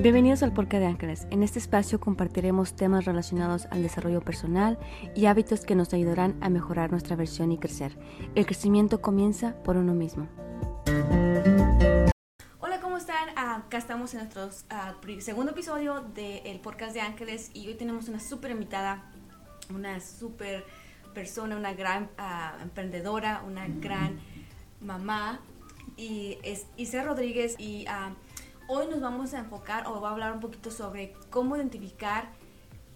Bienvenidos al Porca de Ángeles. En este espacio compartiremos temas relacionados al desarrollo personal y hábitos que nos ayudarán a mejorar nuestra versión y crecer. El crecimiento comienza por uno mismo. Hola, ¿cómo están? Ah, acá estamos en nuestro ah, segundo episodio del Podcast de Ángeles y hoy tenemos una súper invitada, una súper persona, una gran ah, emprendedora, una gran mamá y es Isa Rodríguez y Hoy nos vamos a enfocar o va a hablar un poquito sobre cómo identificar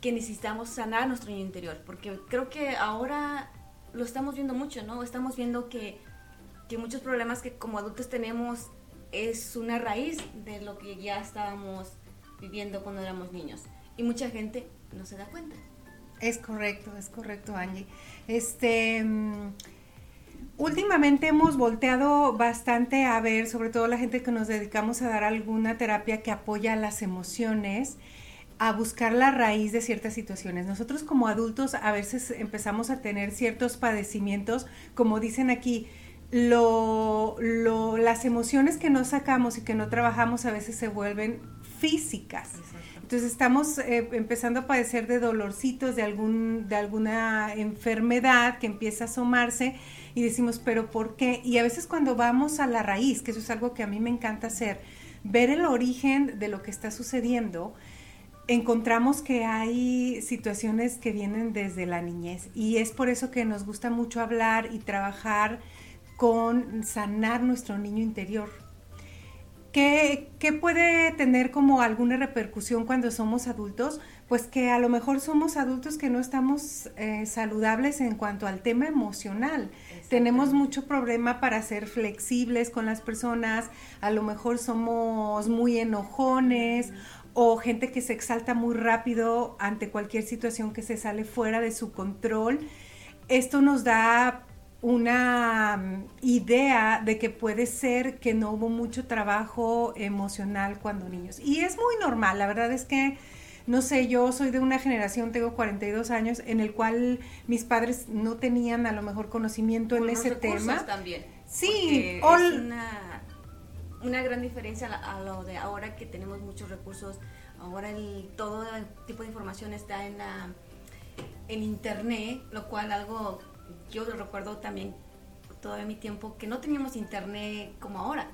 que necesitamos sanar nuestro niño interior, porque creo que ahora lo estamos viendo mucho, ¿no? Estamos viendo que, que muchos problemas que como adultos tenemos es una raíz de lo que ya estábamos viviendo cuando éramos niños. Y mucha gente no se da cuenta. Es correcto, es correcto, Angie. Este, mm, Últimamente hemos volteado bastante a ver, sobre todo la gente que nos dedicamos a dar alguna terapia que apoya las emociones, a buscar la raíz de ciertas situaciones. Nosotros como adultos a veces empezamos a tener ciertos padecimientos, como dicen aquí, lo, las emociones que no sacamos y que no trabajamos a veces se vuelven físicas. Entonces estamos eh, empezando a padecer de dolorcitos, de, algún, de alguna enfermedad que empieza a asomarse y decimos, pero ¿por qué? Y a veces cuando vamos a la raíz, que eso es algo que a mí me encanta hacer, ver el origen de lo que está sucediendo, encontramos que hay situaciones que vienen desde la niñez y es por eso que nos gusta mucho hablar y trabajar con sanar nuestro niño interior. ¿Qué, ¿Qué, puede tener como alguna repercusión cuando somos adultos? Pues que a lo mejor somos adultos que no estamos eh, saludables en cuanto al tema emocional. Tenemos mucho problema para ser flexibles con las personas, a lo mejor somos muy enojones o gente que se exalta muy rápido ante cualquier situación que se sale fuera de su control. Esto nos da una mm, idea de que puede ser que no hubo mucho trabajo emocional cuando niños. Y es muy normal, la verdad es que no sé, yo soy de una generación, tengo 42 años, en el cual mis padres no tenían a lo mejor conocimiento en ese tema. también. Sí, es una, una gran diferencia a lo de ahora que tenemos muchos recursos. Ahora el, todo tipo de información está en, la, en internet, lo cual algo yo recuerdo también todavía mi tiempo que no teníamos internet como ahora.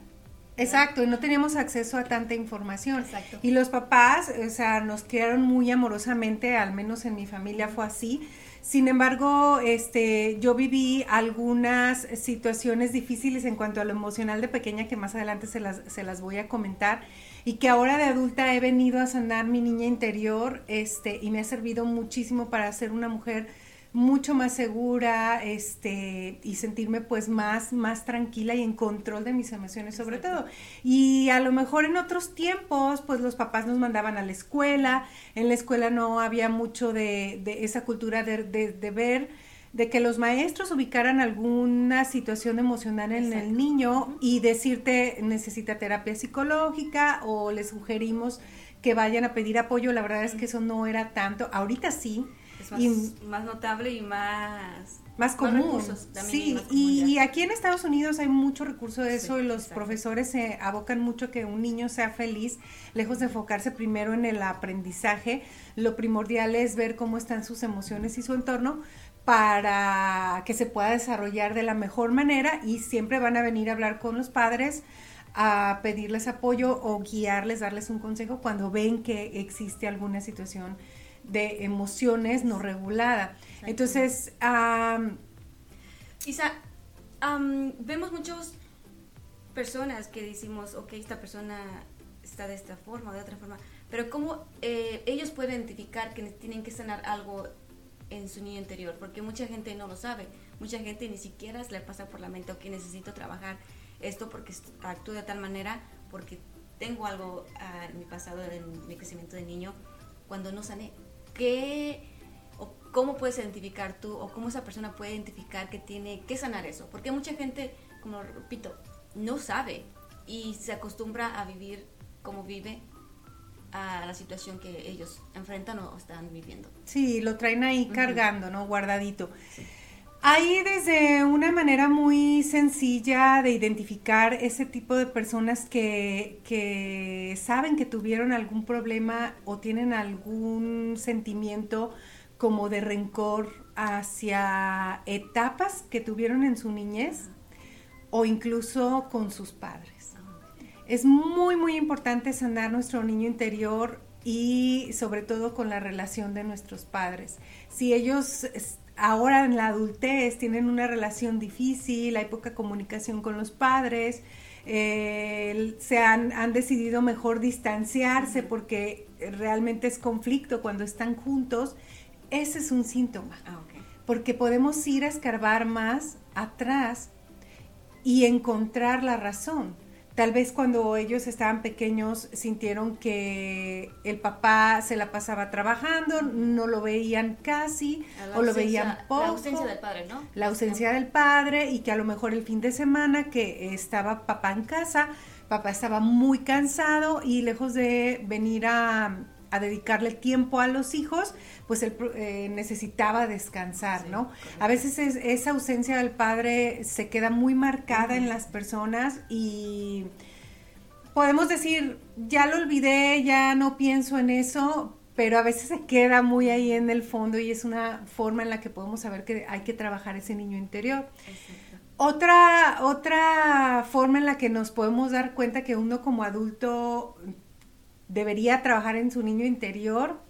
Exacto, y no teníamos acceso a tanta información. Exacto. Y los papás, o sea, nos criaron muy amorosamente, al menos en mi familia fue así. Sin embargo, este, yo viví algunas situaciones difíciles en cuanto a lo emocional de pequeña que más adelante se las, se las voy a comentar y que ahora de adulta he venido a sanar mi niña interior, este, y me ha servido muchísimo para ser una mujer mucho más segura este y sentirme pues más más tranquila y en control de mis emociones sobre todo. Y a lo mejor en otros tiempos pues los papás nos mandaban a la escuela. En la escuela no había mucho de, esa cultura de, de, ver de que los maestros ubicaran alguna situación emocional en el niño y decirte necesita terapia psicológica o le sugerimos que vayan a pedir apoyo. La verdad es que eso no era tanto. Ahorita sí más, notable y más más común. sí, y, aquí en Estados Unidos hay mucho recurso de eso y los profesores se abocan mucho que un niño sea feliz, lejos de enfocarse primero en el aprendizaje. Lo primordial es ver cómo están sus emociones y su entorno para que se pueda desarrollar de la mejor manera y siempre van a venir a hablar con los padres a pedirles apoyo o guiarles, darles un consejo cuando ven que existe alguna situación de emociones no regulada. Entonces, Isa, vemos muchas personas que decimos, ok, esta persona está de esta forma o de otra forma, pero ¿cómo eh, ellos pueden identificar que tienen que sanar algo en su niño interior? Porque mucha gente no lo sabe, mucha gente ni siquiera se le pasa por la mente, ok, necesito trabajar esto porque actúo de tal manera, porque tengo algo ah, en mi pasado, en mi crecimiento de niño, cuando no sané. ¿Qué o cómo puedes identificar tú o cómo esa persona puede identificar que tiene que sanar eso? Porque mucha gente, como repito, no sabe y se acostumbra a vivir como vive a la situación que ellos enfrentan o están viviendo. Sí, lo traen ahí cargando, ¿no? Guardadito. Hay desde una manera muy sencilla de identificar ese tipo de personas que, que, saben que tuvieron algún problema o tienen algún sentimiento como de rencor hacia etapas que tuvieron en su niñez o incluso con sus padres. Es muy, muy importante sanar nuestro niño interior y sobre todo con la relación de nuestros padres. Si ellos ahora en la adultez tienen una relación difícil, hay poca comunicación con los padres, eh, se han, han, decidido mejor distanciarse porque realmente es conflicto cuando están juntos, ese es un síntoma. Ah, porque podemos ir a escarbar más atrás y encontrar la razón. Tal vez cuando ellos estaban pequeños sintieron que el papá se la pasaba trabajando, no lo veían casi o lo veían poco. La ausencia del padre, ¿no? La ausencia del padre y que a lo mejor el fin de semana que estaba papá en casa, papá estaba muy cansado y lejos de venir a, a dedicarle tiempo a los hijos, pues él eh, necesitaba descansar, ¿no? A veces esa ausencia del padre se queda muy marcada en las personas y podemos decir, ya lo olvidé, ya no pienso en eso, pero a veces se queda muy ahí en el fondo y es una forma en la que podemos saber que hay que trabajar ese niño interior. Otra, otra forma en la que nos podemos dar cuenta que uno como adulto debería trabajar en su niño interior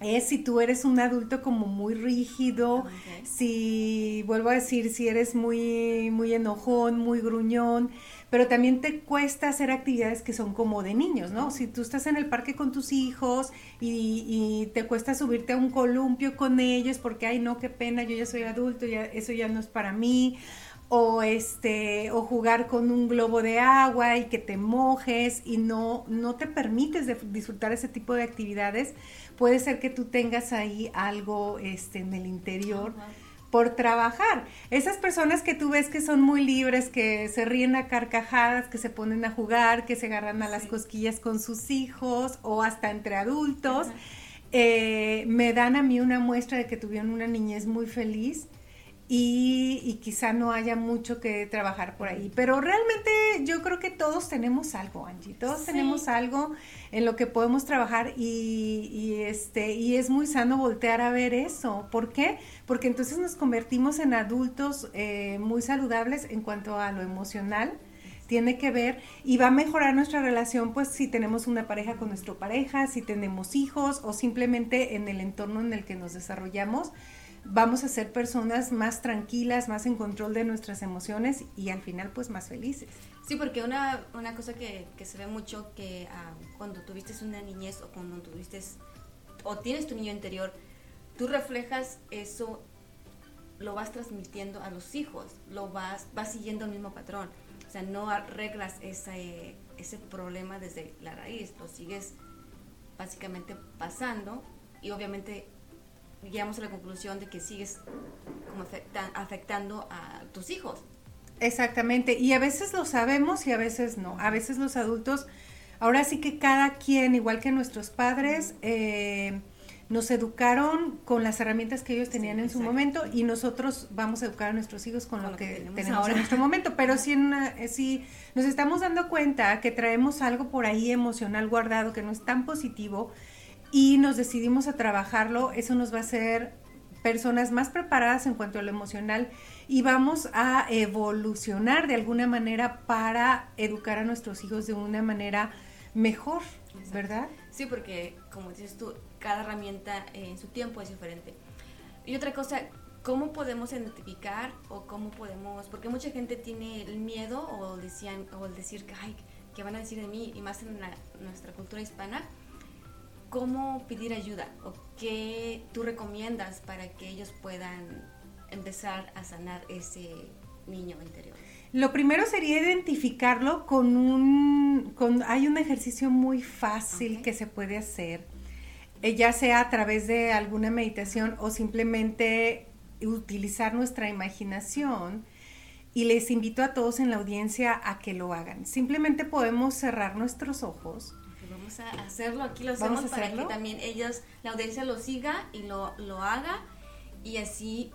es si tú eres un adulto como muy rígido, si, vuelvo a decir, si eres muy, muy enojón, muy gruñón, pero también te cuesta hacer actividades que son como de niños, ¿no? Si tú estás en el parque con tus hijos y, y, te cuesta subirte a un columpio con ellos porque, ay, no, qué pena, yo ya soy adulto, ya, eso ya no es para mí o este o jugar con un globo de agua y que te mojes y no no te permites disfrutar ese tipo de actividades puede ser que tú tengas ahí algo este en el interior por trabajar. Esas personas que tú ves que son muy libres que se ríen a carcajadas que se ponen a jugar que se agarran a las cosquillas con sus hijos o hasta entre adultos eh, me dan a mí una muestra de que tuvieron una niñez muy feliz y, quizá no haya mucho que trabajar por ahí. Pero realmente yo creo que todos tenemos algo, Angie, todos tenemos algo en lo que podemos trabajar y, este, y es muy sano voltear a ver eso. ¿Por qué? Porque entonces nos convertimos en adultos eh, muy saludables en cuanto a lo emocional tiene que ver y va a mejorar nuestra relación pues si tenemos una pareja con nuestra pareja, si tenemos hijos o simplemente en el entorno en el que nos desarrollamos vamos a ser personas más tranquilas, más en control de nuestras emociones y al final pues más felices. Sí, porque una, una cosa que, se ve mucho que ah, cuando tuviste una niñez o cuando tuviste o tienes tu niño interior, tú reflejas eso, lo vas transmitiendo a los hijos, lo vas, vas siguiendo el mismo patrón. O sea, no arreglas ese, ese problema desde la raíz, lo sigues básicamente pasando y obviamente llegamos a la conclusión de que sigues como afectando a tus hijos. Exactamente, y a veces lo sabemos y a veces no. A veces los adultos, ahora sí que cada quien, igual que nuestros padres, eh, nos educaron con las herramientas que ellos tenían en su momento y nosotros vamos a educar a nuestros hijos con, lo, que, tenemos, ahora en nuestro momento. Pero si, eh, si nos estamos dando cuenta que traemos algo por ahí emocional guardado que no es tan positivo, y nos decidimos a trabajarlo, eso nos va a hacer personas más preparadas en cuanto a lo emocional y vamos a evolucionar de alguna manera para educar a nuestros hijos de una manera mejor, ¿verdad? Sí, porque como dices tú, cada herramienta en su tiempo es diferente. Y otra cosa, ¿cómo podemos identificar o cómo podemos, porque mucha gente tiene el miedo o decían o el decir que ay, ¿qué van a decir de mí? Y más en nuestra cultura hispana, cómo pedir ayuda o qué tú recomiendas para que ellos puedan empezar a sanar ese niño interior? Lo primero sería identificarlo con un, con, hay un ejercicio muy fácil que se puede hacer, eh, ya sea a través de alguna meditación o simplemente utilizar nuestra imaginación. Y les invito a todos en la audiencia a que lo hagan. Simplemente podemos cerrar nuestros ojos vamos a hacerlo, aquí lo hacemos para que también ellos, la audiencia lo siga y lo, lo haga y así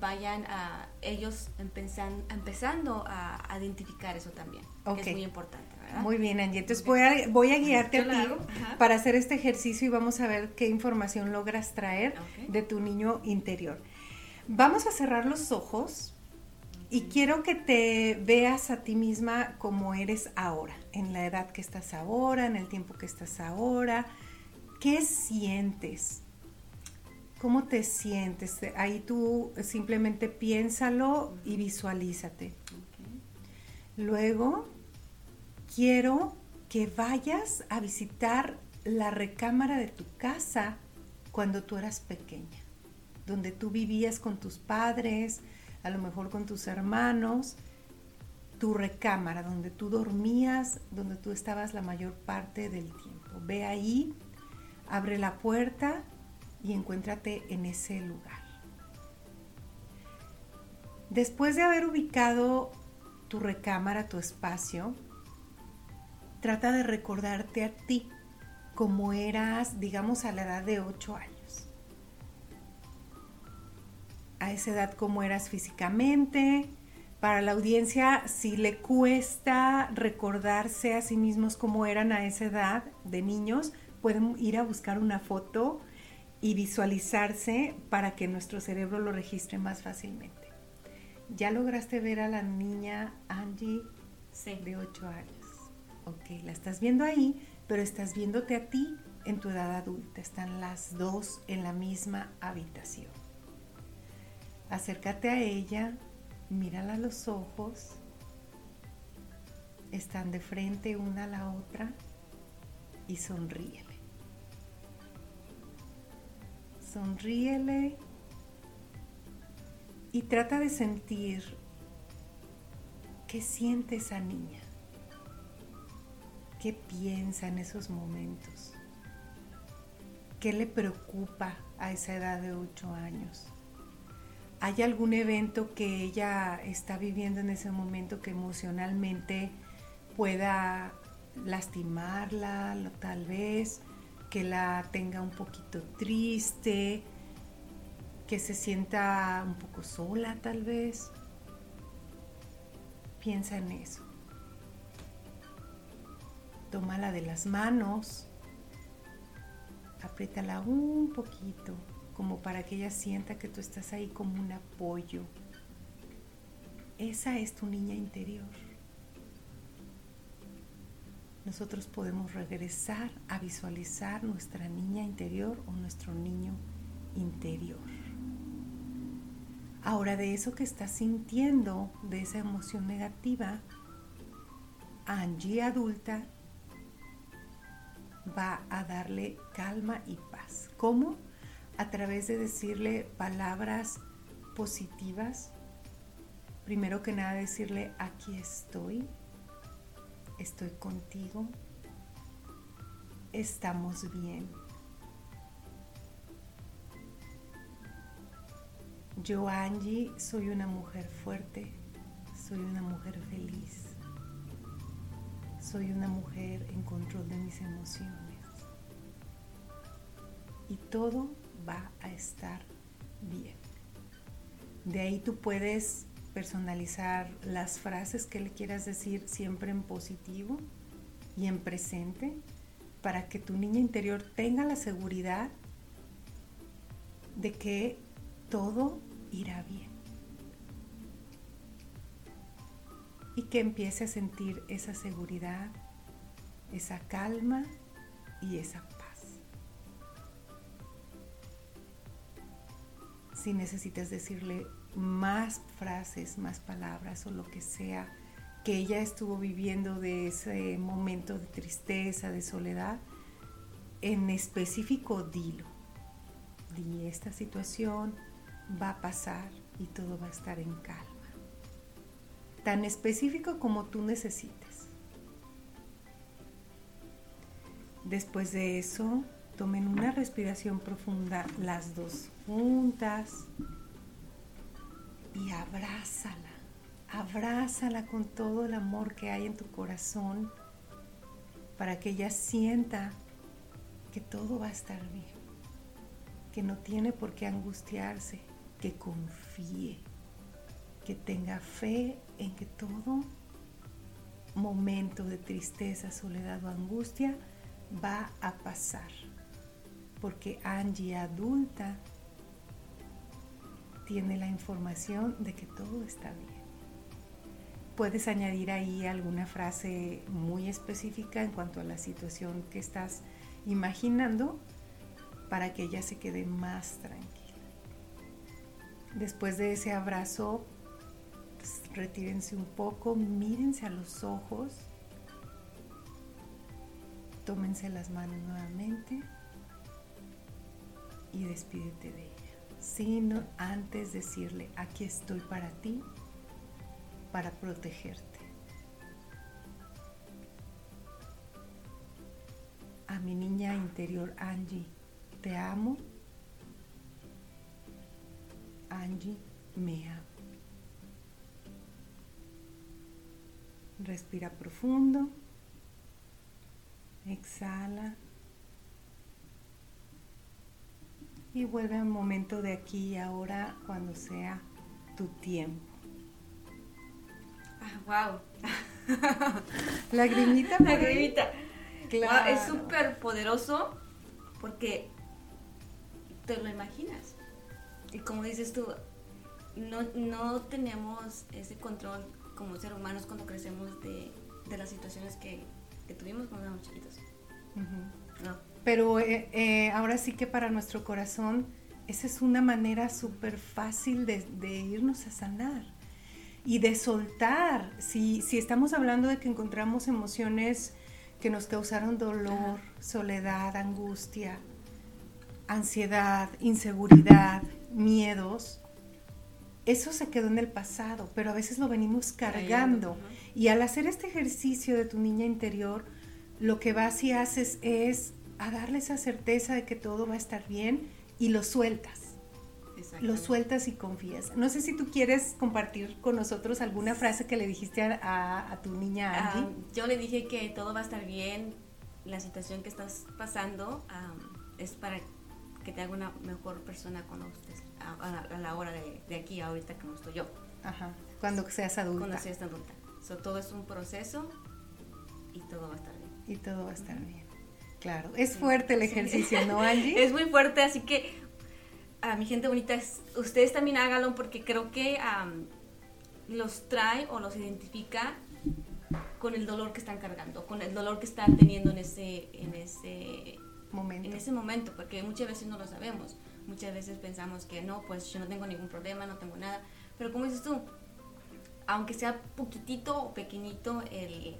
vayan a ellos empezan, empezando a, identificar eso también, es muy importante. ¿verdad? Muy bien, Angie. Entonces voy a, voy a guiarte a ti para hacer este ejercicio y vamos a ver qué información logras traer de tu niño interior. Vamos a cerrar los ojos y quiero que te veas a ti misma como eres ahora, en la edad que estás ahora, en el tiempo que estás ahora. ¿Qué sientes? ¿Cómo te sientes? Ahí tú simplemente piénsalo y visualízate. Luego, quiero que vayas a visitar la recámara de tu casa cuando tú eras pequeña, donde tú vivías con tus padres, a lo mejor con tus hermanos, tu recámara, donde tú dormías, donde tú estabas la mayor parte del tiempo. Ve ahí, abre la puerta y encuéntrate en ese lugar. Después de haber ubicado tu recámara, tu espacio, trata de recordarte a ti como eras, digamos, a la edad de 8 años. A esa edad como eras físicamente. Para la audiencia, si le cuesta recordarse a sí mismos cómo eran a esa edad de niños, pueden ir a buscar una foto y visualizarse para que nuestro cerebro lo registre más fácilmente. ¿Ya lograste ver a la niña Angie de 8 años? Ok, la estás viendo ahí, pero estás viéndote a ti en tu edad adulta. Están las dos en la misma habitación. Acércate a ella, mírala a los ojos. Están de frente una a la otra y sonríe. sonríele y trata de sentir qué siente esa niña, qué piensa en esos momentos, qué le preocupa a esa edad de 8 años. ¿Hay algún evento que ella está viviendo en ese momento que emocionalmente pueda lastimarla, tal vez? que la tenga un poquito triste, que se sienta un poco sola tal vez. Piensa en eso. Tómala de las manos, apriétala un poquito, como para que ella sienta que tú estás ahí como un apoyo. Esa es tu niña interior nosotros podemos regresar a visualizar nuestra niña interior o nuestro niño interior. Ahora de eso que estás sintiendo, de esa emoción negativa, Angie adulta va a darle calma y paz. ¿Cómo? A través de decirle palabras positivas. Primero que nada decirle, aquí estoy, estoy contigo, estamos bien. Yo, Angie, soy una mujer fuerte, soy una mujer feliz, soy una mujer en control de mis emociones. Y todo va a estar bien. De ahí tú puedes personalizar las frases que le quieras decir siempre en positivo y en presente para que tu niña interior tenga la seguridad de que todo irá bien. Y que empiece a sentir esa seguridad, esa calma y esa paz. Si necesitas decirle más frases, más palabras o lo que sea que ella estuvo viviendo de ese momento de tristeza, de soledad, en específico dilo. Di esta situación va a pasar y todo va a estar en calma. Tan específico como tú necesites. Después de eso, tomen una respiración profunda las dos juntas y abrázala. Abrázala con todo el amor que hay en tu corazón para que ella sienta que todo va a estar bien, que no tiene por qué angustiarse, que confíe, que tenga fe en que todo momento de tristeza, soledad o angustia va a pasar. Porque Angie adulta tiene la información de que todo está bien. Puedes añadir ahí alguna frase muy específica en cuanto a la situación que estás imaginando para que ella se quede más tranquila. Después de ese abrazo, pues, retírense un poco, mírense a los ojos, tómense las manos nuevamente y despídete de ella. Sino antes decirle, aquí estoy para ti, para protegerte. A mi niña interior Angie, te amo. Angie me ama. Respira profundo. Exhala. Y vuelve al momento de aquí y ahora cuando sea tu tiempo. Ah, wow. Lagrimita. Lagrimita. Claro. es súper poderoso porque te lo imaginas. Y como dices tú, no, no tenemos ese control como ser humanos cuando crecemos de, de las situaciones que, que, tuvimos cuando éramos chiquitos. no. Pero eh, eh, ahora sí que para nuestro corazón, esa es una manera súper fácil de, de, irnos a sanar y de soltar. Si, si, estamos hablando de que encontramos emociones que nos causaron dolor, soledad, angustia, ansiedad, inseguridad, miedos, eso se quedó en el pasado, pero a veces lo venimos cargando. Y al hacer este ejercicio de tu niña interior, lo que vas y haces es a darle esa certeza de que todo va a estar bien y lo sueltas. Lo sueltas y confías. No sé si tú quieres compartir con nosotros alguna frase que le dijiste a, tu niña ah, yo le dije que todo va a estar bien, la situación que estás pasando es para que te haga una mejor persona cuando estés a, la hora de, aquí, ahorita como estoy yo. Ajá, cuando seas adulta. Cuando seas adulta. todo es un proceso y todo va a estar bien. Y todo va a estar bien. Claro, es fuerte el ejercicio, ¿no, Angie? es muy fuerte, así que a mi gente bonita, ustedes también háganlo porque creo que los trae o los identifica con el dolor que están cargando, con el dolor que están teniendo en ese, en ese momento. En ese momento, porque muchas veces no lo sabemos. Muchas veces pensamos que no, pues yo no tengo ningún problema, no tengo nada. Pero como dices tú, aunque sea poquitito o pequeñito, el,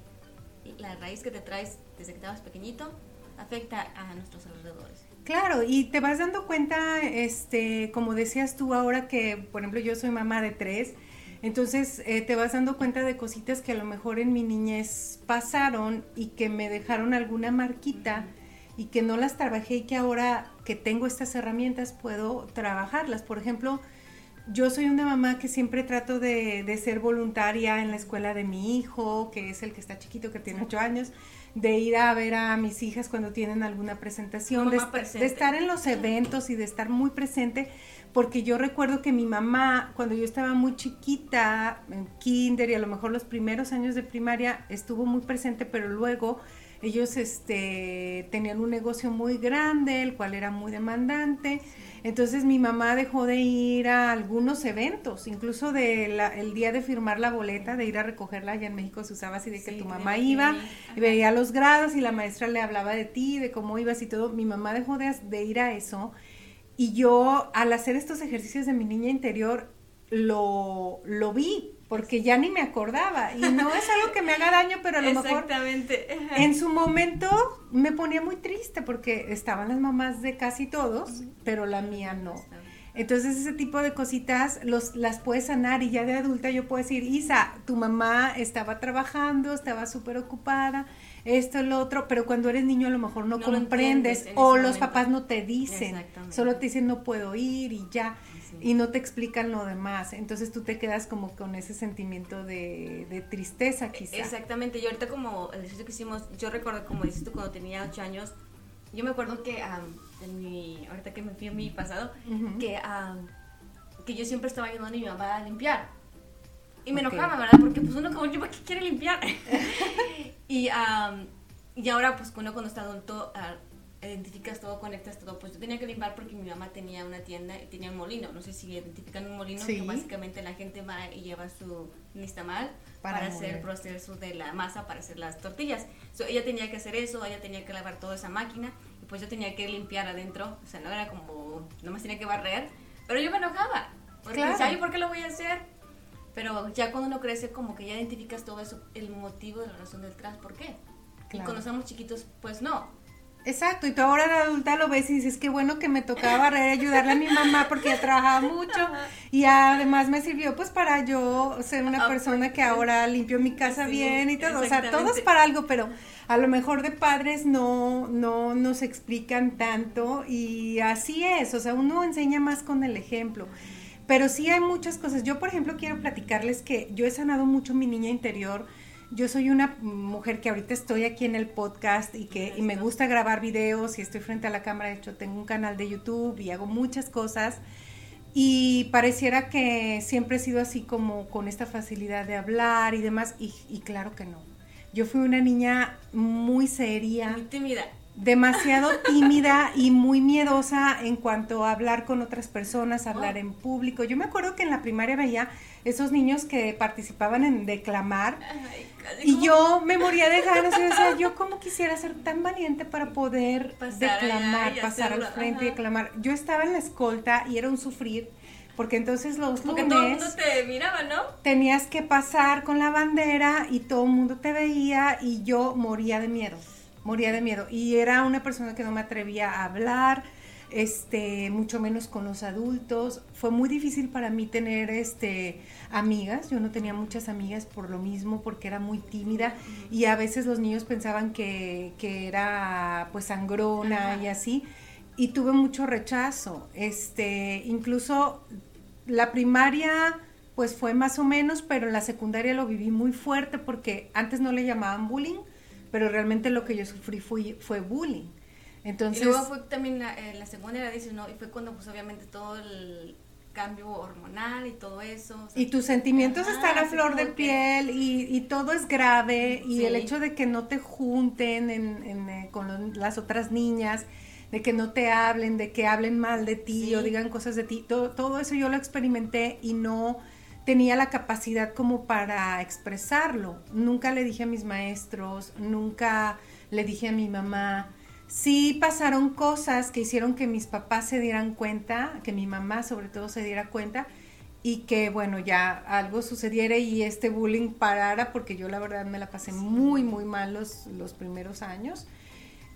la raíz que te traes desde que estabas pequeñito afecta a nuestros alrededores. Claro, y te vas dando cuenta, este, como decías tú ahora que, por ejemplo, yo soy mamá de tres, entonces eh, te vas dando cuenta de cositas que a lo mejor en mi niñez pasaron y que me dejaron alguna marquita y que no las trabajé y que ahora que tengo estas herramientas puedo trabajarlas. Por ejemplo, yo soy una mamá que siempre trato de, de, ser voluntaria en la escuela de mi hijo, que es el que está chiquito, que tiene ocho años, de ir a ver a mis hijas cuando tienen alguna presentación, de, de, estar en los eventos y de estar muy presente, porque yo recuerdo que mi mamá, cuando yo estaba muy chiquita, en kinder y a lo mejor los primeros años de primaria, estuvo muy presente, pero luego ellos este, tenían un negocio muy grande, el cual era muy demandante. Entonces mi mamá dejó de ir a algunos eventos, incluso de el día de firmar la boleta, de ir a recogerla, allá en México se usaba así de que tu mamá iba y veía los grados y la maestra le hablaba de ti, de cómo ibas y todo. Mi mamá dejó de, de ir a eso y yo al hacer estos ejercicios de mi niña interior lo, lo vi, porque ya ni me acordaba. Y no es algo que me haga daño, pero a lo mejor en su momento me ponía muy triste porque estaban las mamás de casi todos, pero la mía no. Entonces ese tipo de cositas los, las puedes sanar y ya de adulta yo puedo decir, Isa, tu mamá estaba trabajando, estaba súper ocupada, esto, lo otro, pero cuando eres niño a lo mejor no, comprendes o los papás no te dicen, solo te dicen no puedo ir y ya y no te explican lo demás. Entonces tú te quedas como con ese sentimiento de, tristeza quizá. Exactamente, y ahorita como el ejercicio que hicimos, yo recuerdo como dices tú cuando tenía ocho años, yo me acuerdo que en mi, ahorita que me fui a mi pasado, que que yo siempre estaba ayudando a mi mamá a limpiar. Y me enojaba, ¿verdad? Porque pues uno como yo, ¿para qué quiere limpiar? y, y ahora pues uno cuando está adulto uh, identificas todo, conectas todo. Pues yo tenía que limpiar porque mi mamá tenía una tienda y tenía un molino. No sé si identifican un molino, que básicamente la gente va y lleva su nistamal para, para hacer el proceso de la masa, para hacer las tortillas. ella tenía que hacer eso, ella tenía que lavar toda esa máquina y pues yo tenía que limpiar adentro. O sea, no era como, no más tenía que barrer, pero yo me enojaba. Porque claro. ¿por qué lo voy a hacer? Pero ya cuando uno crece, como que ya identificas todo eso, el motivo de la razón del trans, ¿por qué? Y cuando somos chiquitos, pues no. Exacto, y tú ahora de adulta lo ves y dices, qué bueno que me tocaba barrer, ayudarle a mi mamá porque ella trabajaba mucho y además me sirvió pues para yo ser una ah, persona que ahora limpio mi casa bien y todo, o sea, todo es para algo, pero a lo mejor de padres no, no nos explican tanto y así es, o sea, uno enseña más con el ejemplo. Pero sí hay muchas cosas. Yo, por ejemplo, quiero platicarles que yo he sanado mucho mi niña interior. Yo soy una mujer que ahorita estoy aquí en el podcast y que y me gusta grabar videos y estoy frente a la cámara. De hecho, tengo un canal de YouTube y hago muchas cosas. Y pareciera que siempre he sido así como con esta facilidad de hablar y demás. Y, y claro que no. Yo fui una niña muy seria. Muy tímida demasiado tímida y muy miedosa en cuanto a hablar con otras personas, hablar en público. Yo me acuerdo que en la primaria veía esos niños que participaban en declamar y yo me moría de ganas y decía, yo como quisiera ser tan valiente para poder declamar, pasar al frente y declamar. Yo estaba en la escolta y era un sufrir. Porque entonces los Porque todo el mundo te miraba, ¿no? Tenías que pasar con la bandera y todo el mundo te veía y yo moría de miedo moría de miedo. Y era una persona que no me atrevía a hablar, este, mucho menos con los adultos. Fue muy difícil para mí tener este, amigas. Yo no tenía muchas amigas por lo mismo, porque era muy tímida. Y a veces los niños pensaban que, que era pues sangrona y así. Y tuve mucho rechazo. Este, incluso la primaria pues fue más o menos, pero la secundaria lo viví muy fuerte porque antes no le llamaban bullying, pero realmente lo que yo sufrí fue, fue bullying. Entonces, y luego fue también la, eh, la segunda era, dices, ¿no? Y fue cuando pues obviamente todo el cambio hormonal y todo eso. y tus sentimientos están a flor de piel y, y, todo es grave y el hecho de que no te junten en, eh, con las otras niñas, de que no te hablen, de que hablen mal de ti o digan cosas de ti, todo, todo eso yo lo experimenté y no tenía la capacidad como para expresarlo. Nunca le dije a mis maestros, nunca le dije a mi mamá. Sí pasaron cosas que hicieron que mis papás se dieran cuenta, que mi mamá sobre todo se diera cuenta y que bueno, ya algo sucediera y este bullying parara porque yo la verdad me la pasé muy, muy mal los, los primeros años.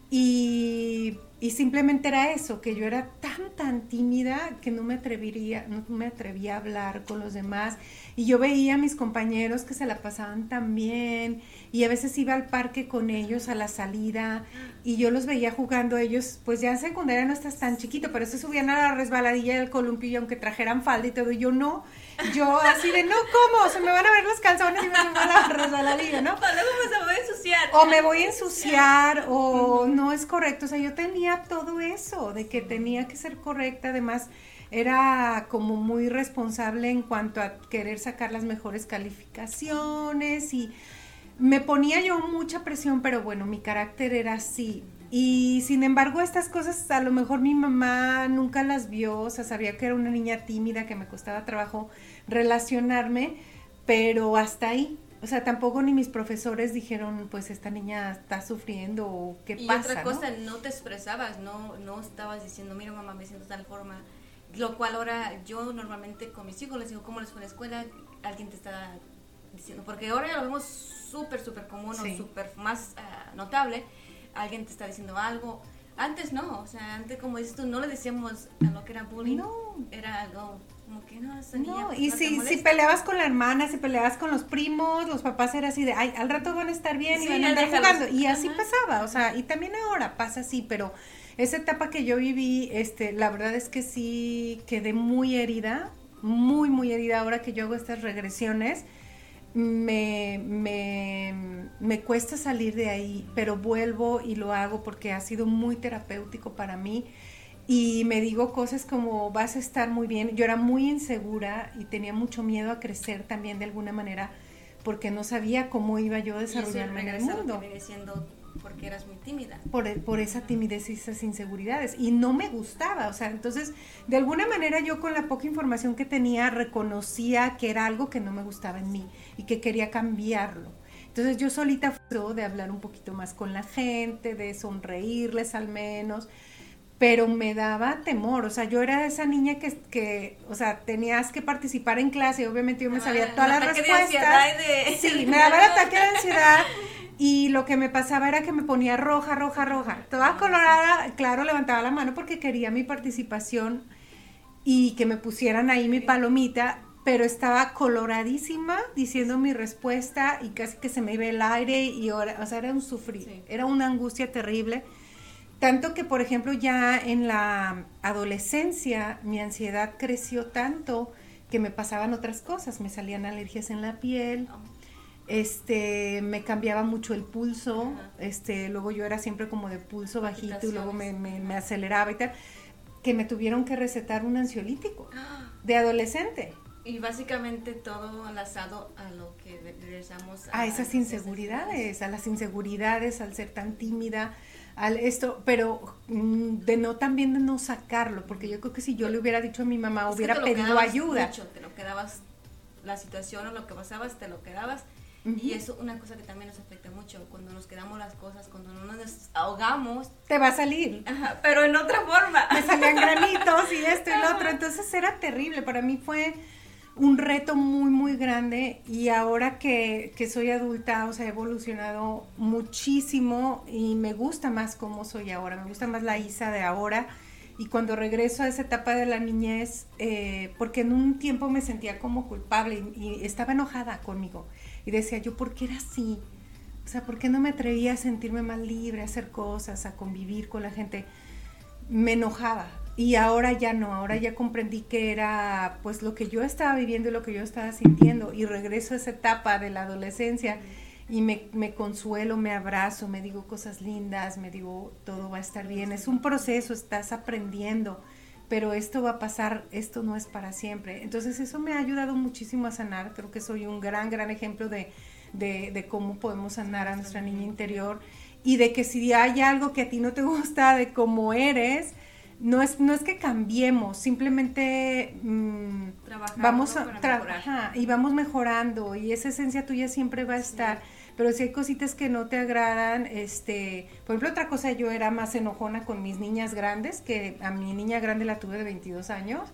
Y, simplemente era eso, que yo era tan, tan tímida que no me atrevería, no me atrevía a hablar con los demás. Y yo veía a mis compañeros que se la pasaban tan bien y a veces iba al parque con ellos a la salida y yo los veía jugando ellos, pues ya en secundaria no estás tan chiquito, pero se subían a la resbaladilla del columpio y aunque trajeran falda y todo, yo no, yo así de, no, ¿cómo? Se me van a ver los calzones y me van a la resbaladilla, ¿no? me voy a ensuciar. O me voy a ensuciar o no es correcto, o sea, yo tenía todo eso, de que tenía que ser correcta, además era como muy responsable en cuanto a querer sacar las mejores calificaciones y me ponía yo mucha presión, pero bueno, mi carácter era así. Y sin embargo, estas cosas a lo mejor mi mamá nunca las vio, o sea, sabía que era una niña tímida, que me costaba trabajo relacionarme, pero hasta ahí. O sea, tampoco ni mis profesores dijeron, pues esta niña está sufriendo o qué pasa. Y otra cosa, ¿no? te expresabas, no, no estabas diciendo, mira mamá, me siento de tal forma. Lo cual ahora yo normalmente con mis hijos les digo, ¿cómo les fue en la escuela? Alguien te está diciendo, porque ahora ya lo vemos súper, súper común o súper más ah, notable, alguien te está diciendo algo. Antes no, o sea, antes como dices tú, no le decíamos a lo que era bullying, no. era algo como que no, esa niña, no. y si, si peleabas con la hermana, si peleabas con los primos, los papás era así de, ay, al rato van a estar bien y van a andar jugando. Y así pasaba, o sea, y también ahora pasa así, pero esa etapa que yo viví, este, la verdad es que sí quedé muy herida, muy, muy herida ahora que yo hago estas regresiones me, me, cuesta salir de ahí, pero vuelvo y lo hago porque ha sido muy terapéutico para mí. Y me digo cosas como vas a estar muy bien. Yo era muy insegura y tenía mucho miedo a crecer también de alguna manera porque no sabía cómo iba yo a desarrollarme en el mundo. porque eras muy tímida. Por, por esa timidez y esas inseguridades. Y no me gustaba, o sea, entonces, de alguna manera yo con la poca información que tenía reconocía que era algo que no me gustaba en mí y que quería cambiarlo. Entonces yo solita fui de hablar un poquito más con la gente, de sonreírles al menos, pero me daba temor, o sea, yo era esa niña que, que o sea, tenías que participar en clase, obviamente yo me sabía ah, todas las respuestas. De Sí, me daba el ataque de ansiedad y lo que me pasaba era que me ponía roja, roja, roja, toda ah, colorada, claro, levantaba la mano porque quería mi participación y que me pusieran ahí mi palomita, pero estaba coloradísima diciendo mi respuesta y casi que se me iba el aire y, o sea, era un sufrir, era una angustia terrible tanto que, por ejemplo, ya en la adolescencia mi ansiedad creció tanto que me pasaban otras cosas, me salían alergias en la piel, este, me cambiaba mucho el pulso, este, luego yo era siempre como de pulso bajito y luego me, me, aceleraba y tal, que me tuvieron que recetar un ansiolítico de adolescente. Y básicamente todo enlazado a lo que regresamos a, a esas inseguridades, a las inseguridades, al ser tan tímida, al esto, pero mm, de no también de no sacarlo, porque yo creo que si yo le hubiera dicho a mi mamá, hubiera pedido ayuda. te lo quedabas, la situación o lo que pasabas, te lo quedabas. Y eso una cosa que también nos afecta mucho, cuando nos quedamos las cosas, cuando no nos ahogamos. Te va a salir. pero en otra forma. Me salían granitos y esto y lo otro. Entonces era terrible. Para mí fue un reto muy, muy grande y ahora que, soy adulta, o sea, he evolucionado muchísimo y me gusta más cómo soy ahora, me gusta más la Isa de ahora. Y cuando regreso a esa etapa de la niñez, eh, porque en un tiempo me sentía como culpable y, estaba enojada conmigo. Y decía yo, ¿por qué era así? O sea, ¿por qué no me atrevía a sentirme más libre, a hacer cosas, a convivir con la gente? Me enojaba, y ahora ya no, ahora ya comprendí que era pues lo que yo estaba viviendo y lo que yo estaba sintiendo y regreso a esa etapa de la adolescencia y me, consuelo, me abrazo, me digo cosas lindas, me digo todo va a estar bien. Es un proceso, estás aprendiendo, pero esto va a pasar, esto no es para siempre. Entonces eso me ha ayudado muchísimo a sanar, creo que soy un gran, gran ejemplo de, de cómo podemos sanar a nuestra niña interior y de que si hay algo que a ti no te gusta de cómo eres, no es, no es que cambiemos, simplemente mm, vamos a trabajar y vamos mejorando y esa esencia tuya siempre va a estar. Pero si hay cositas que no te agradan, este, por ejemplo, otra cosa, yo era más enojona con mis niñas grandes, que a mi niña grande la tuve de 22 años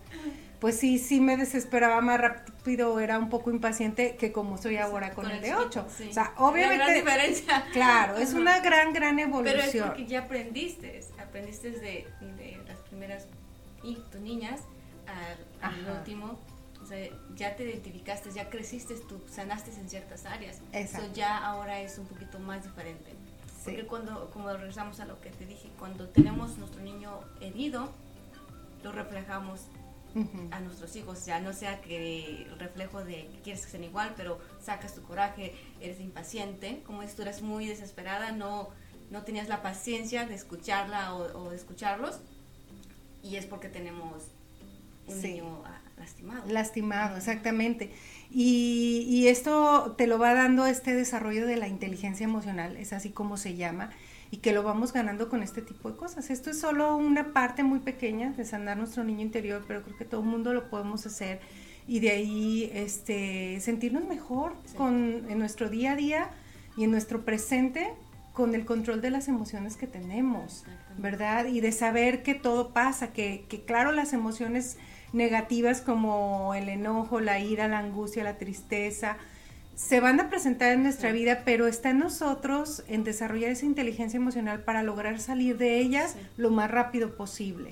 pues sí, sí me desesperaba más rápido, era un poco impaciente que como soy ahora con, el, de 8. O sea, obviamente... Gran diferencia. Claro, es una gran, gran evolución. Pero es porque ya aprendiste, aprendiste de, primeras y tus niñas al, último, o sea, ya te identificaste, ya creciste, tú sanaste en ciertas áreas. Eso ya ahora es un poquito más diferente. Porque cuando, como regresamos a lo que te dije, cuando tenemos nuestro niño herido, lo reflejamos a nuestros hijos, ya no sea que el reflejo de que quieres que sean igual, pero sacas tu coraje, eres impaciente, como dices, tú eres muy desesperada, no, no tenías la paciencia de escucharla o, de escucharlos, y es porque tenemos un niño ah, lastimado. Lastimado, exactamente. Y, y, esto te lo va dando este desarrollo de la inteligencia emocional, es así como se llama y que lo vamos ganando con este tipo de cosas. Esto es solo una parte muy pequeña de sanar nuestro niño interior, pero creo que todo el mundo lo podemos hacer y de ahí este, sentirnos mejor con, en nuestro día a día y en nuestro presente con el control de las emociones que tenemos, ¿verdad? Y de saber que todo pasa, que, que claro las emociones negativas como el enojo, la ira, la angustia, la tristeza, se van a presentar en nuestra vida, pero está en nosotros en desarrollar esa inteligencia emocional para lograr salir de ellas lo más rápido posible,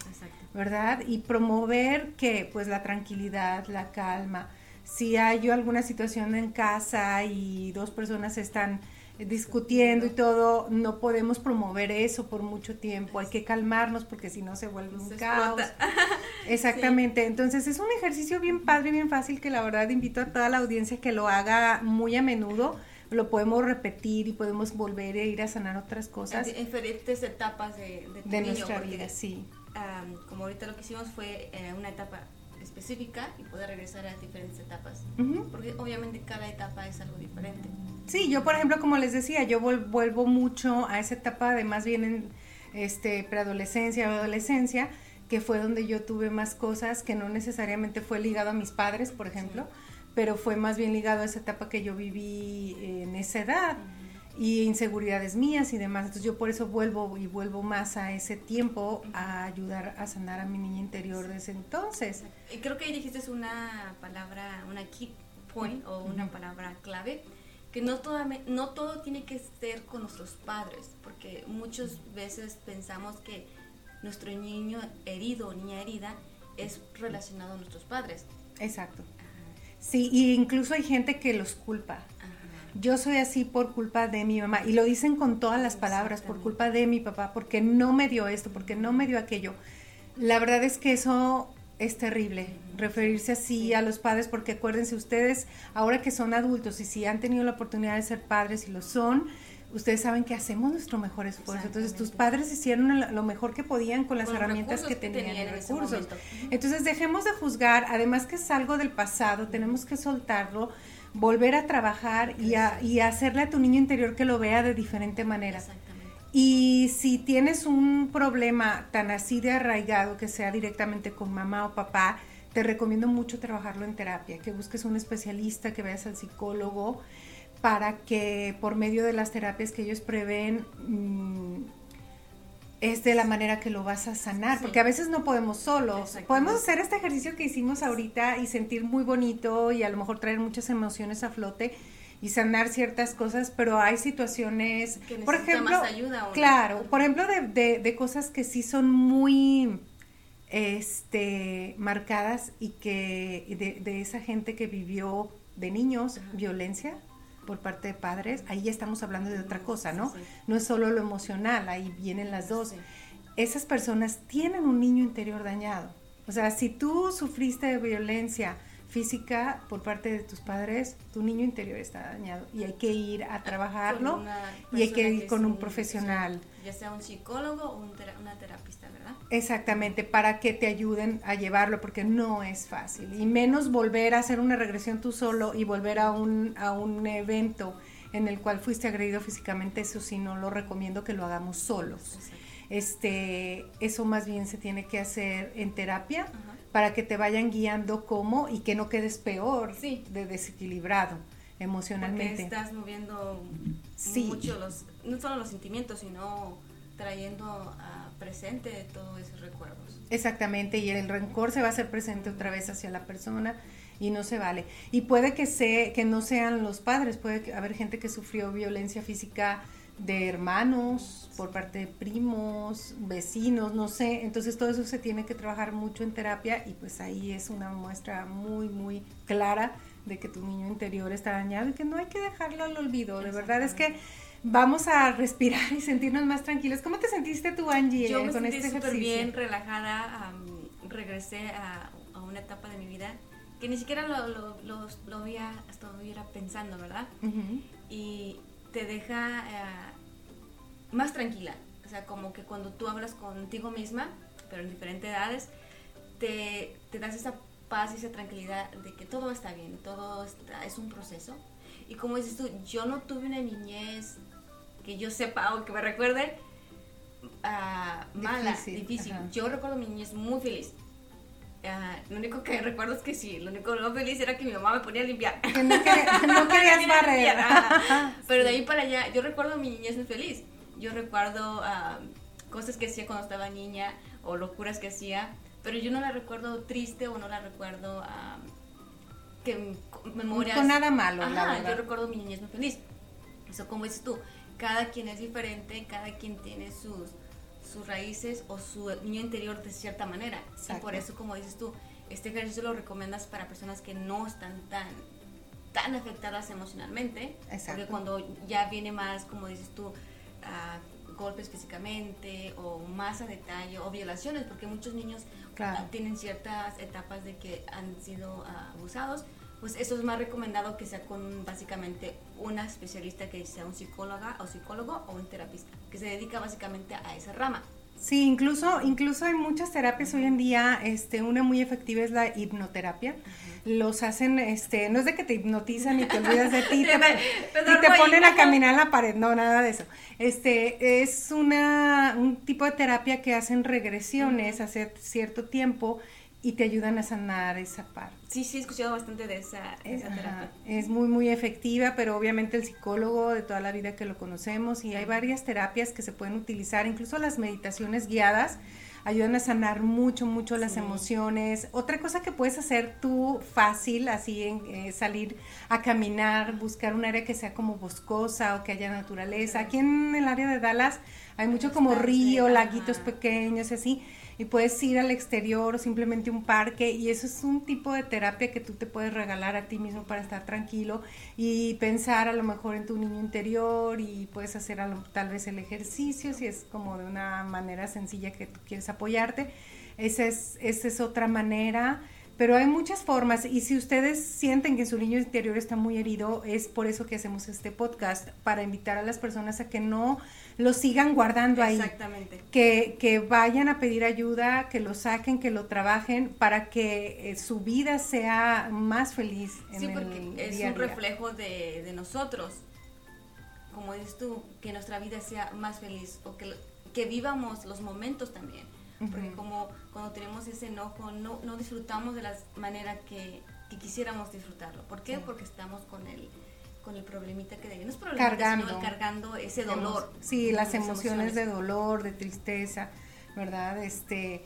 ¿verdad? Y promover que pues la tranquilidad, la calma. Si hay alguna situación en casa y dos personas están discutiendo y todo, no podemos promover eso por mucho tiempo, hay que calmarnos porque si no se vuelve un caos. Exactamente, entonces es un ejercicio bien padre, bien fácil que la verdad invito a toda la audiencia que lo haga muy a menudo, lo podemos repetir y podemos volver a ir a sanar otras cosas. En diferentes etapas de, de, nuestra vida, sí. como ahorita lo que hicimos fue eh, una etapa específica y poder regresar a diferentes etapas. Porque obviamente cada etapa es algo diferente. Sí, yo por ejemplo, como les decía, yo vuelvo mucho a esa etapa de más bien en este, preadolescencia o adolescencia, que fue donde yo tuve más cosas que no necesariamente fue ligado a mis padres, por ejemplo, pero fue más bien ligado a esa etapa que yo viví en esa edad y inseguridades mías y demás. Entonces yo por eso vuelvo y vuelvo más a ese tiempo a ayudar a sanar a mi niña interior desde entonces. Y creo que ahí dijiste una palabra, una key point o una palabra clave, que no todo, no todo tiene que ser con nuestros padres, porque muchas veces pensamos que nuestro niño herido o niña herida es relacionado a nuestros padres. Exacto. Sí, y incluso hay gente que los culpa yo soy así por culpa de mi mamá. Y lo dicen con todas las palabras, por culpa de mi papá, porque no me dio esto, porque no me dio aquello. La verdad es que eso es terrible, referirse así a los padres, porque acuérdense ustedes, ahora que son adultos y si han tenido la oportunidad de ser padres y lo son, ustedes saben que hacemos nuestro mejor esfuerzo. Entonces, tus padres hicieron lo mejor que podían con las herramientas que tenían, recursos. Entonces, dejemos de juzgar, además que es algo del pasado, tenemos que soltarlo volver a trabajar y, a, y hacerle a tu niño interior que lo vea de diferente manera. Y si tienes un problema tan así de arraigado que sea directamente con mamá o papá, te recomiendo mucho trabajarlo en terapia, que busques un especialista, que vayas al psicólogo, para que por medio de las terapias que ellos prevén mm, es de la manera que lo vas a sanar, porque a veces no podemos solos. Podemos hacer este ejercicio que hicimos ahorita y sentir muy bonito y a lo mejor traer muchas emociones a flote y sanar ciertas cosas, pero hay situaciones, por ejemplo, ayuda, claro, por ejemplo de, de, cosas que sí son muy este marcadas y que de, de esa gente que vivió de niños violencia por parte de padres, ahí ya estamos hablando de otra cosa, ¿no? No es solo lo emocional, ahí vienen las dos. Esas personas tienen un niño interior dañado. O sea, si tú sufriste de violencia física por parte de tus padres, tu niño interior está dañado y hay que ir a trabajarlo y hay que ir con un profesional. Ya sea un psicólogo o una terapista, ¿verdad? Exactamente, para que te ayuden a llevarlo, porque no es fácil. Y menos volver a hacer una regresión tú solo y volver a un, a un evento en el cual fuiste agredido físicamente, eso sí no lo recomiendo que lo hagamos solos. Este, eso más bien se tiene que hacer en terapia para que te vayan guiando cómo y que no quedes peor de desequilibrado emocionalmente. Porque estás moviendo mucho los, no solo los sentimientos, sino trayendo a presente todos esos recuerdos. Exactamente, y el rencor se va a hacer presente otra vez hacia la persona y no se vale. Y puede que, se, que no sean los padres, puede haber gente que sufrió violencia física de hermanos, por parte de primos, vecinos, no sé. Entonces todo eso se tiene que trabajar mucho en terapia y pues ahí es una muestra muy, muy clara de que tu niño interior está dañado y que no hay que dejarlo al olvido. De verdad es que vamos a respirar y sentirnos más tranquilos. ¿Cómo te sentiste tú, Angie, Yo me con sentí este súper bien, relajada. regresé a, una etapa de mi vida que ni siquiera lo, lo, lo, había, estuviera pensando, ¿verdad? Y te deja eh, más tranquila. O sea, como que cuando tú hablas contigo misma, pero en diferentes edades, te, te das esa paz y esa tranquilidad de que todo está bien, todo está, es un proceso. Y como dices tú, yo no tuve una niñez que yo sepa o que me recuerde uh, mala, difícil. Yo recuerdo mi niñez muy feliz. Uh, lo único que recuerdo es que sí, lo único lo feliz era que mi mamá me ponía a limpiar. Que no, querías barrer. Pero de ahí para allá, yo recuerdo mi niñez muy feliz. Yo recuerdo uh, cosas que hacía cuando estaba niña o locuras que hacía, pero yo no la recuerdo triste o no la recuerdo que memorias. Con nada malo, la verdad. Yo recuerdo mi niñez muy feliz. Eso, como dices tú, cada quien es diferente, cada quien tiene sus, sus raíces o su niño interior de cierta manera. Y por eso, como dices tú, este ejercicio lo recomiendas para personas que no están tan tan afectadas emocionalmente, porque cuando ya viene más, como dices tú, golpes físicamente o más a detalle o violaciones, porque muchos niños tienen ciertas etapas de que han sido abusados, pues eso es más recomendado que sea con básicamente una especialista que sea un psicóloga o psicólogo o un terapista, que se dedica básicamente a esa rama. Sí, incluso, incluso hay muchas terapias hoy en día, este, una muy efectiva es la hipnoterapia. Los hacen, este, no es de que te hipnotizan y te olvidas de ti, te, y te ponen a caminar en la pared, no, nada de eso. Este, es una, un tipo de terapia que hacen regresiones hace cierto tiempo y te ayudan a sanar esa parte. Sí, sí, he escuchado bastante de esa, terapia. Es muy, muy efectiva, pero obviamente el psicólogo de toda la vida que lo conocemos y hay varias terapias que se pueden utilizar, incluso las meditaciones guiadas ayudan a sanar mucho, mucho las emociones. Otra cosa que puedes hacer tú fácil, así en eh, salir a caminar, buscar un área que sea como boscosa o que haya naturaleza. Aquí en el área de Dallas hay mucho como río, laguitos pequeños y así y puedes ir al exterior o simplemente un parque y eso es un tipo de terapia que tú te puedes regalar a ti mismo para estar tranquilo y pensar a lo mejor en tu niño interior y puedes hacer tal vez el ejercicio si es como de una manera sencilla que tú quieres apoyarte. Esa es, esa es otra manera. Pero hay muchas formas y si ustedes sienten que su niño interior está muy herido, es por eso que hacemos este podcast, para invitar a las personas a que no lo sigan guardando ahí. Exactamente. Que, que vayan a pedir ayuda, que lo saquen, que lo trabajen para que eh, su vida sea más feliz. En sí, porque es un reflejo de, de, nosotros. Como dices tú, que nuestra vida sea más feliz o que, que vivamos los momentos también. Porque como cuando tenemos ese enojo, no, no disfrutamos de la manera que, que quisiéramos disfrutarlo. ¿Por qué? Porque estamos con el con el problemita que no es cargando, cargando ese dolor. Sí, las emociones, de dolor, de tristeza, ¿verdad? Este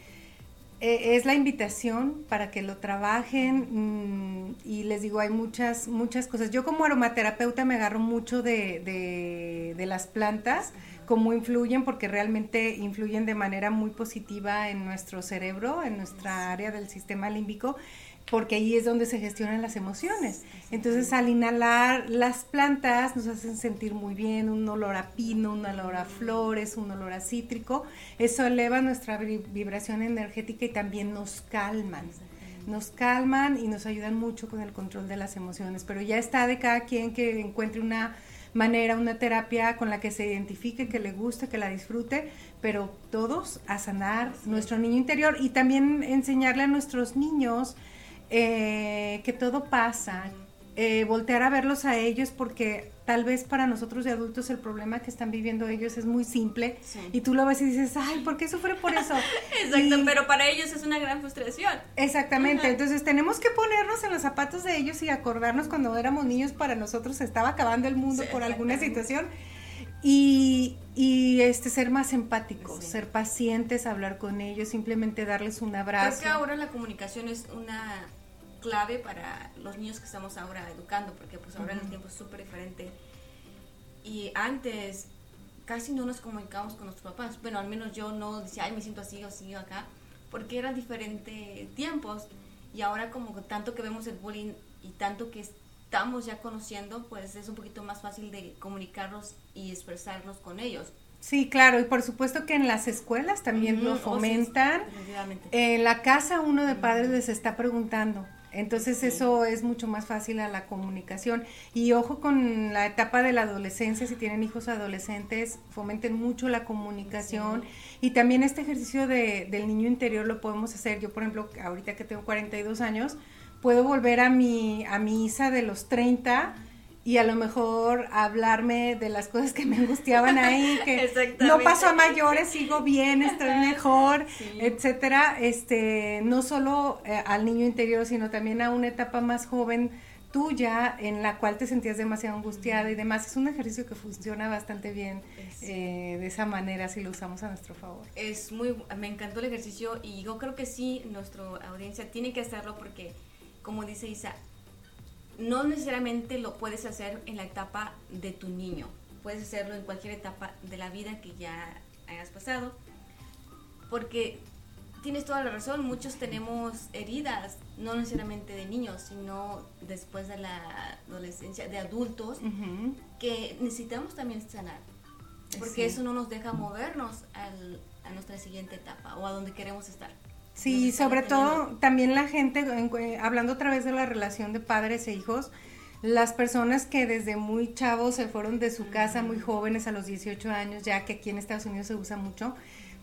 e, es la invitación para que lo trabajen mm, y les digo, hay muchas, muchas cosas. Yo como aromaterapeuta me agarro mucho de, de, de las plantas, cómo influyen, porque realmente influyen de manera muy positiva en nuestro cerebro, en nuestra área del sistema límbico porque ahí es donde se gestionan las emociones. Entonces, al inhalar las plantas nos hacen sentir muy bien, un olor a pino, un olor a flores, un olor a cítrico. Eso eleva nuestra vibración energética y también nos calman. Nos calman y nos ayudan mucho con el control de las emociones. Pero ya está de cada quien que encuentre una manera, una terapia con la que se identifique, que le guste, que la disfrute, pero todos a sanar nuestro niño interior y también enseñarle a nuestros niños eh, que todo pasa, eh, voltear a verlos a ellos porque tal vez para nosotros de adultos el problema que están viviendo ellos es muy simple y tú lo ves y dices, ay, ¿por qué sufre por eso? Exacto, pero para ellos es una gran frustración. Exactamente, entonces tenemos que ponernos en los zapatos de ellos y acordarnos cuando éramos niños para nosotros se estaba acabando el mundo por alguna situación y, y, este ser más empáticos, ser pacientes, hablar con ellos, simplemente darles un abrazo. Creo que ahora la comunicación es una clave para los niños que estamos ahora educando, porque pues ahora el tiempo es súper diferente. Y antes casi no nos comunicamos con nuestros papás. Bueno, al menos yo no decía, ay, me siento así o así o acá, porque eran diferentes tiempos. Y ahora como tanto que vemos el bullying y tanto que estamos ya conociendo, pues es un poquito más fácil de comunicarnos y expresarnos con ellos. Sí, claro, y por supuesto que en las escuelas también lo oh, fomentan. en la casa uno de padres les está preguntando, entonces eso es mucho más fácil a la comunicación. Y ojo con la etapa de la adolescencia, si tienen hijos adolescentes, fomenten mucho la comunicación. Y también este ejercicio de, del niño interior lo podemos hacer. Yo, por ejemplo, ahorita que tengo 42 años, puedo volver a mi, a mi Isa de los 30 y a lo mejor hablarme de las cosas que me angustiaban ahí, que no paso a mayores, sigo bien, estoy mejor, etcétera, este, no solo eh, al niño interior, sino también a una etapa más joven tuya en la cual te sentías demasiado angustiada y demás. Es un ejercicio que funciona bastante bien eh, de esa manera si lo usamos a nuestro favor. Es muy, me encantó el ejercicio y yo creo que sí, nuestra audiencia tiene que hacerlo porque, como dice Isa, no necesariamente lo puedes hacer en la etapa de tu niño, puedes hacerlo en cualquier etapa de la vida que ya hayas pasado, porque tienes toda la razón, muchos tenemos heridas, no necesariamente de niños, sino después de la adolescencia, de adultos, que necesitamos también sanar, porque eso no nos deja movernos a nuestra siguiente etapa o a donde queremos estar. Sí, sobre todo también la gente, hablando otra vez de la relación de padres e hijos, las personas que desde muy chavos se fueron de su casa muy jóvenes a los 18 años, ya que aquí en Estados Unidos se usa mucho,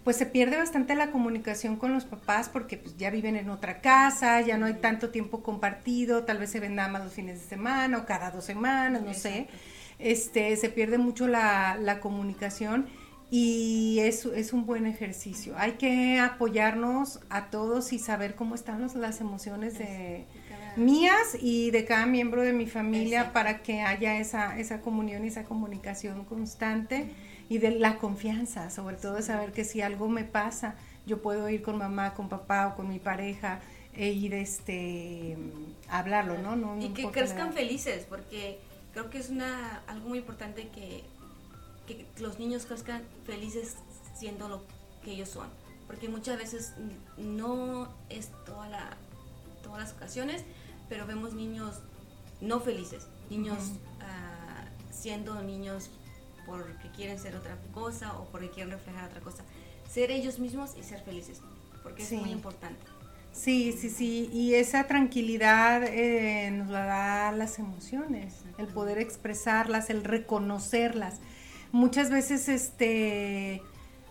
pues se pierde bastante la comunicación con los papás porque pues, ya viven en otra casa, ya no hay tanto tiempo compartido, tal vez se ven nada más los fines de semana o cada dos semanas, no sé. Este, se pierde mucho la, la comunicación y es, es un buen ejercicio. Hay que apoyarnos a todos y saber cómo están las emociones de mías y de cada miembro de mi familia para que haya esa, esa comunión y esa comunicación constante y de la confianza, sobre todo de saber que si algo me pasa, yo puedo ir con mamá, con papá o con mi pareja e ir este hablarlo, ¿no? no y que crezcan felices, porque creo que es una algo muy importante que, que los niños crezcan felices siendo lo que ellos son, porque muchas veces no es toda la, todas las ocasiones, pero vemos niños no felices, niños ah, siendo niños porque quieren ser otra cosa o porque quieren reflejar otra cosa. Ser ellos mismos y ser felices, porque es muy importante. Sí, sí, sí, y esa tranquilidad eh, nos la da las emociones, el poder expresarlas, el reconocerlas. Muchas veces este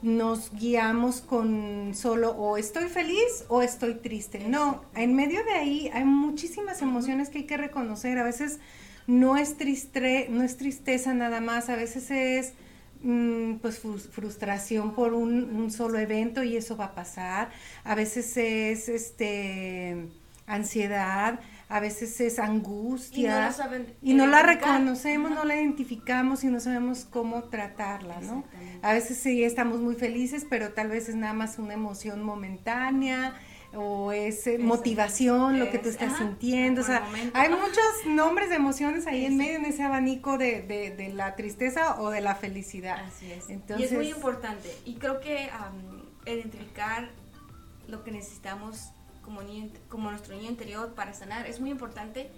nos guiamos con solo o estoy feliz o estoy triste. No, en medio de ahí hay muchísimas emociones que hay que reconocer. A veces no es, triste, no es tristeza nada más, a veces es mm, pues frustración por un, solo evento y eso va a pasar, a veces es este ansiedad, a veces es angustia y no, la reconocemos, no la identificamos y no sabemos cómo tratarla, ¿no? A veces sí estamos muy felices, pero tal vez es nada más una emoción momentánea, o es eh, motivación, lo que tú estás sintiendo. O sea, hay muchos nombres de emociones ahí en medio, en ese abanico de, de, la tristeza o de la felicidad. Así es. Entonces, y es muy importante. Y creo que identificar lo que necesitamos como, como nuestro niño interior para sanar es muy importante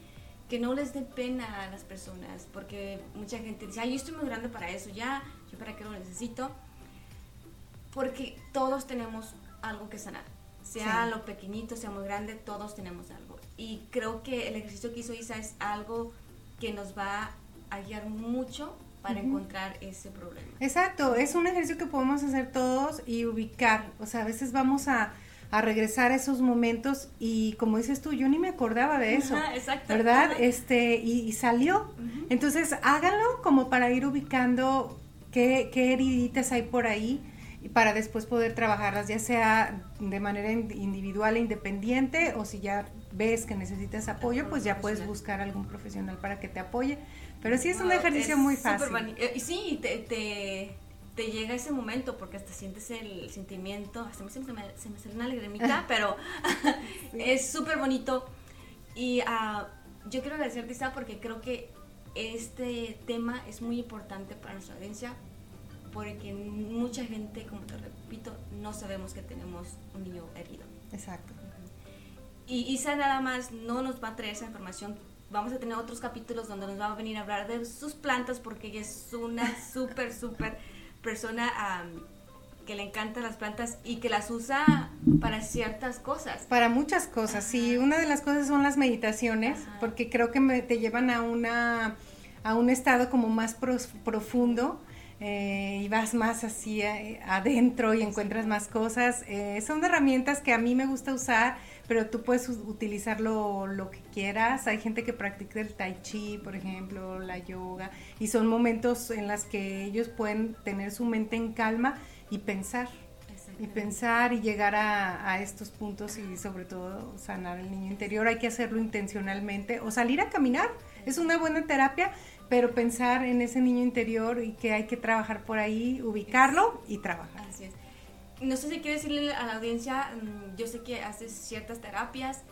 que no les dé pena a las personas, porque mucha gente dice, ay, yo estoy muy grande para eso, ya, yo para qué lo necesito, porque todos tenemos algo que sanar sea lo pequeñito, sea muy grande, todos tenemos algo. Y creo que el ejercicio que hizo Isa es algo que nos va a guiar mucho para encontrar ese problema. Exacto, es un ejercicio que podemos hacer todos y ubicar. O sea, a veces vamos a, regresar a esos momentos y como dices tú, yo ni me acordaba de eso. exacto. ¿Verdad? Este, y, salió. Entonces, háganlo como para ir ubicando qué, qué heriditas hay por ahí para después poder trabajarlas, ya sea de manera individual e independiente o si ya ves que necesitas apoyo, pues ya puedes buscar algún profesional para que te apoye. Pero sí es un ejercicio muy fácil. Eh, y sí, te, te, llega ese momento porque hasta sientes el sentimiento, hasta me, se, me, se me sale una lagrimita, pero es súper bonito. Y uh, yo quiero agradecerte, Isa, porque creo que este tema es muy importante para nuestra audiencia porque mucha gente, como te repito, no sabemos que tenemos un niño herido. Exacto. Y Isa nada más no nos va a traer esa información. Vamos a tener otros capítulos donde nos va a venir a hablar de sus plantas porque ella es una súper, súper persona que le encantan las plantas y que las usa para ciertas cosas. Para muchas cosas, sí. Una de las cosas son las meditaciones, porque creo que me, te llevan a una a un estado como más profundo eh, y vas más así eh, adentro y encuentras más cosas. Eh, son herramientas que a mí me gusta usar, pero tú puedes utilizarlo lo que quieras. Hay gente que practica el tai chi, por ejemplo, la yoga, y son momentos en los que ellos pueden tener su mente en calma y pensar. Y pensar y llegar a, a estos puntos y sobre todo sanar el niño interior. Hay que hacerlo intencionalmente o salir a caminar. Es una buena terapia pero pensar en ese niño interior y que hay que trabajar por ahí, ubicarlo y trabajar. Así es. No sé si quieres decirle a la audiencia, mm, yo sé que haces ciertas terapias,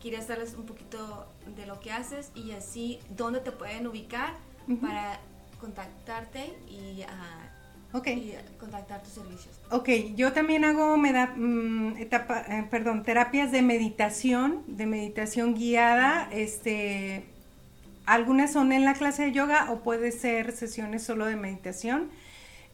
quieres darles un poquito de lo que haces y así dónde te pueden ubicar para contactarte y, uh, contactar tus servicios. Ok, yo también hago me da, mm, etapa, eh, perdón, terapias de meditación, de meditación guiada, este algunas son en la clase de yoga o puede ser sesiones solo de meditación.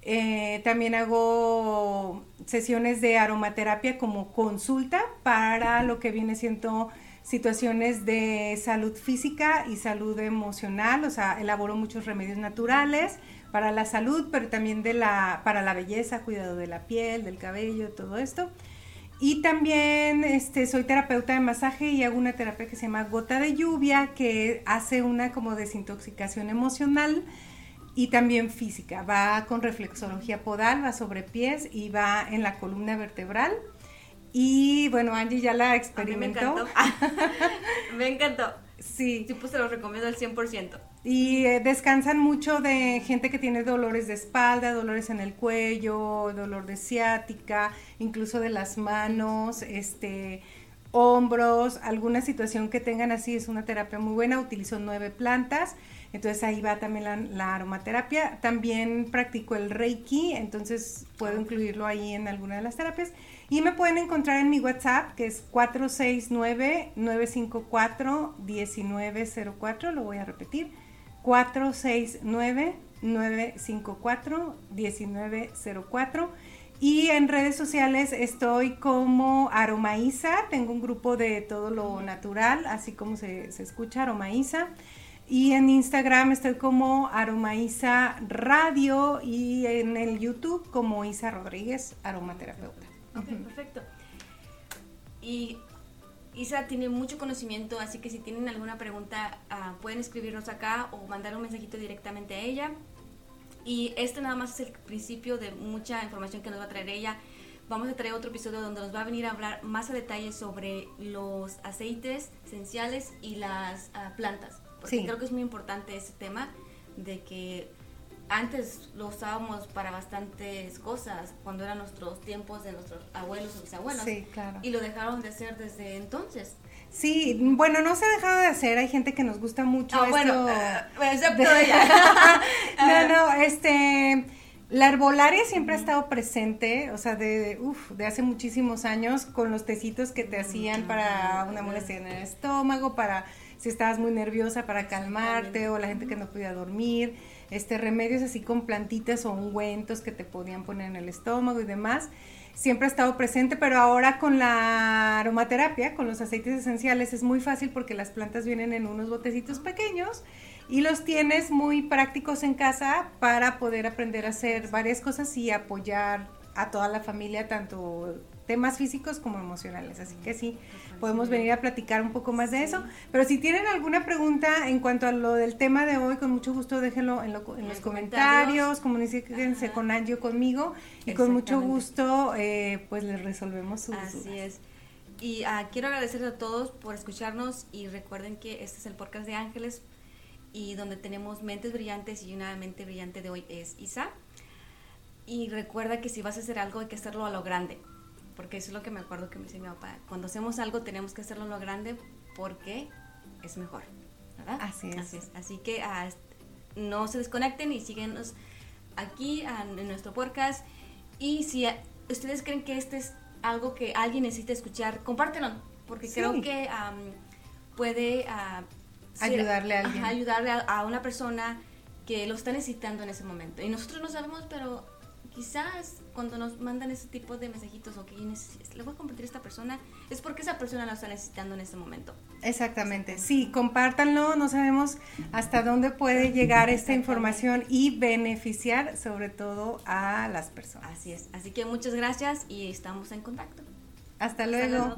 Eh, también hago sesiones de aromaterapia como consulta para lo que viene siendo situaciones de salud física y salud emocional, o sea, elaboro muchos remedios naturales para la salud, pero también de la, para la belleza, cuidado de la piel, del cabello, todo esto. Y también este, soy terapeuta de masaje y hago una terapia que se llama gota de lluvia, que hace una como desintoxicación emocional y también física. Va con reflexología podal, va sobre pies y va en la columna vertebral. Y bueno, Angie ya la experimentó. me encantó. me encantó. Sí. Sí, pues te lo recomiendo al 100%. Y eh, descansan mucho de gente que tiene dolores de espalda, dolores en el cuello, dolor de ciática, incluso de las manos, este, hombros, alguna situación que tengan así. Es una terapia muy buena. Utilizo nueve plantas. Entonces ahí va también la, la, aromaterapia. También practico el Reiki, entonces puedo incluirlo ahí en alguna de las terapias. Y me pueden encontrar en mi WhatsApp, que es 469-954-1904, lo voy a repetir, 469-954-1904. Y en redes sociales estoy como Aromaísa, tengo un grupo de todo lo natural, así como se, se escucha Aromaísa. Y en Instagram estoy como Aromaísa Radio y en el YouTube como Isa Rodríguez, aromaterapeuta. Ok, perfecto. Y Isa tiene mucho conocimiento, así que si tienen alguna pregunta uh, pueden escribirnos acá o mandar un mensajito directamente a ella. Y este nada más es el principio de mucha información que nos va a traer ella. Vamos a traer otro episodio donde nos va a venir a hablar más a detalle sobre los aceites esenciales y las uh, plantas. Porque Sí. creo que es muy importante ese tema de que antes lo usábamos para bastantes cosas, cuando eran nuestros tiempos de nuestros abuelos o bisabuelos. Sí, claro. Y lo dejaron de hacer desde entonces. Sí, bueno, no se ha dejado de hacer, hay gente que nos gusta mucho Ah, esto. bueno, eh, excepto de- ella. no, no, este, la herbolaria siempre ha estado presente, o sea, de, uf, de hace muchísimos años, con los tecitos que te hacían para una molestia en el estómago, para si estabas muy nerviosa, para calmarte, o la gente que no podía dormir, este, remedios así con plantitas o ungüentos que te podían poner en el estómago y demás. Siempre ha estado presente, pero ahora con la aromaterapia, con los aceites esenciales, es muy fácil porque las plantas vienen en unos botecitos pequeños y los tienes muy prácticos en casa para poder aprender a hacer varias cosas y apoyar a toda la familia, tanto temas físicos como emocionales. Así que sí, podemos venir a platicar un poco más de eso. Pero si tienen alguna pregunta en cuanto a lo del tema de hoy, con mucho gusto déjenlo en, lo- en los comentarios, comentarios. comuníquense Ajá. con Angie o conmigo y con mucho gusto eh, pues les resolvemos sus Así dudas. es. Y ah, quiero agradecerles a todos por escucharnos y recuerden que este es el podcast de Ángeles y donde tenemos mentes brillantes y una mente brillante de hoy es Isa. Y recuerda que si vas a hacer algo hay que hacerlo a lo grande, porque eso es lo que me acuerdo que me decía mi papá. Cuando hacemos algo tenemos que hacerlo lo grande porque es mejor, ¿verdad? Así es. Así es. Así que ah, no se desconecten y síguenos aquí ah, en nuestro podcast. Y si ah, ustedes creen que este es algo que alguien necesita escuchar, compártelo, porque Sí. creo que am, puede ah, ser- Ayudarle a alguien. ajá, ayudarle a, a una persona que lo está necesitando en ese momento. Y nosotros no sabemos, pero quizás cuando nos mandan ese tipo de mensajitos o que le voy a compartir a esta persona, es porque esa persona lo está necesitando en ese momento. Exactamente, sí, compártanlo, no sabemos hasta dónde puede llegar esta información y beneficiar sobre todo a las personas. Así es. Así que muchas gracias y estamos en contacto. Hasta luego.